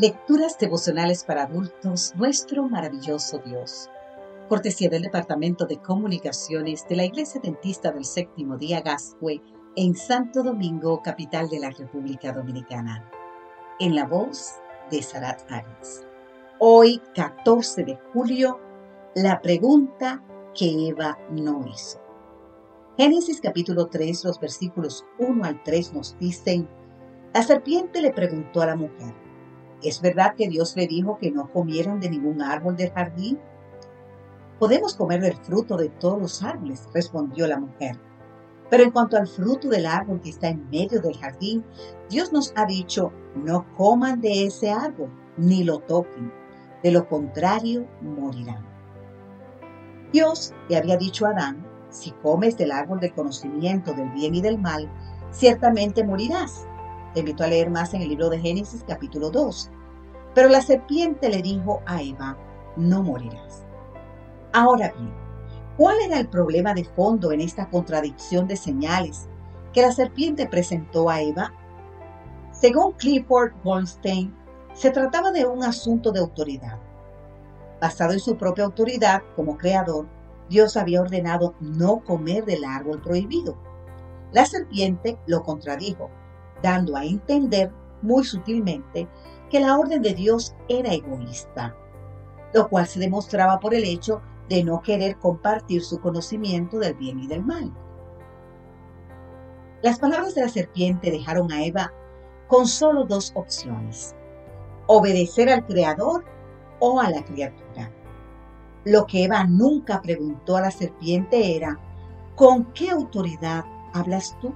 Lecturas devocionales para adultos, nuestro maravilloso Dios. Cortesía del Departamento de Comunicaciones de la Iglesia Dentista del Séptimo Día Gascue en Santo Domingo, capital de la República Dominicana. En la voz de Sarat Arias. Hoy, 14 de julio, la pregunta que Eva no hizo. Génesis capítulo 3, los versículos 1 al 3 nos dicen, la serpiente le preguntó a la mujer, ¿Es verdad que Dios le dijo que no comieran de ningún árbol del jardín? Podemos comer del fruto de todos los árboles, respondió la mujer. Pero en cuanto al fruto del árbol que está en medio del jardín, Dios nos ha dicho, no coman de ese árbol, ni lo toquen. De lo contrario, morirán. Dios le había dicho a Adán, si comes del árbol del conocimiento del bien y del mal, ciertamente morirás. Te invito a leer más en el libro de Génesis capítulo 2. Pero la serpiente le dijo a Eva, no morirás. Ahora bien, ¿cuál era el problema de fondo en esta contradicción de señales que la serpiente presentó a Eva? Según Clifford Goldstein, se trataba de un asunto de autoridad. Basado en su propia autoridad como creador, Dios había ordenado no comer del árbol prohibido. La serpiente lo contradijo dando a entender muy sutilmente que la orden de Dios era egoísta, lo cual se demostraba por el hecho de no querer compartir su conocimiento del bien y del mal. Las palabras de la serpiente dejaron a Eva con solo dos opciones, obedecer al Creador o a la criatura. Lo que Eva nunca preguntó a la serpiente era, ¿con qué autoridad hablas tú?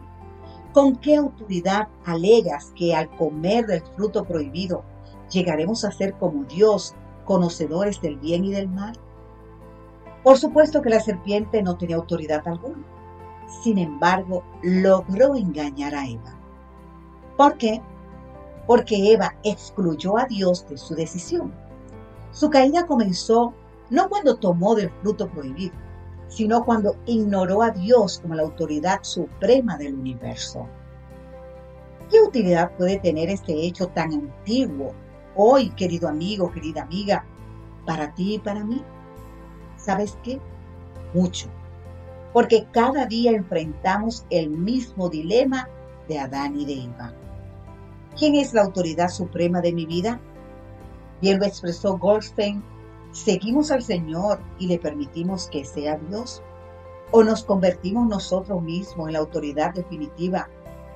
¿Con qué autoridad alegas que al comer del fruto prohibido llegaremos a ser como Dios, conocedores del bien y del mal? Por supuesto que la serpiente no tenía autoridad alguna. Sin embargo, logró engañar a Eva. ¿Por qué? Porque Eva excluyó a Dios de su decisión. Su caída comenzó no cuando tomó del fruto prohibido, sino cuando ignoró a Dios como la autoridad suprema del universo. ¿Qué utilidad puede tener este hecho tan antiguo hoy, querido amigo, querida amiga, para ti y para mí? ¿Sabes qué? Mucho. Porque cada día enfrentamos el mismo dilema de Adán y de Eva. ¿Quién es la autoridad suprema de mi vida? Bien lo expresó Goldstein ¿Seguimos al Señor y le permitimos que sea Dios? ¿O nos convertimos nosotros mismos en la autoridad definitiva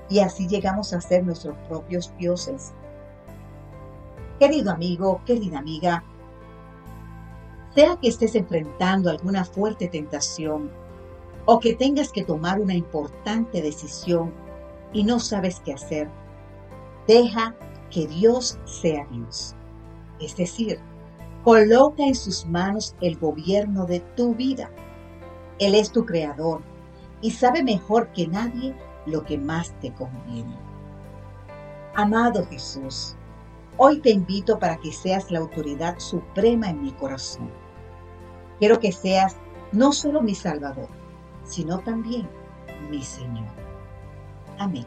y así llegamos a ser nuestros propios dioses? Querido amigo, querida amiga, sea que estés enfrentando alguna fuerte tentación o que tengas que tomar una importante decisión y no sabes qué hacer, deja que Dios sea Dios. Es decir, Coloca en sus manos el gobierno de tu vida. Él es tu creador y sabe mejor que nadie lo que más te conviene. Amado Jesús, hoy te invito para que seas la autoridad suprema en mi corazón. Quiero que seas no solo mi Salvador, sino también mi Señor. Amén.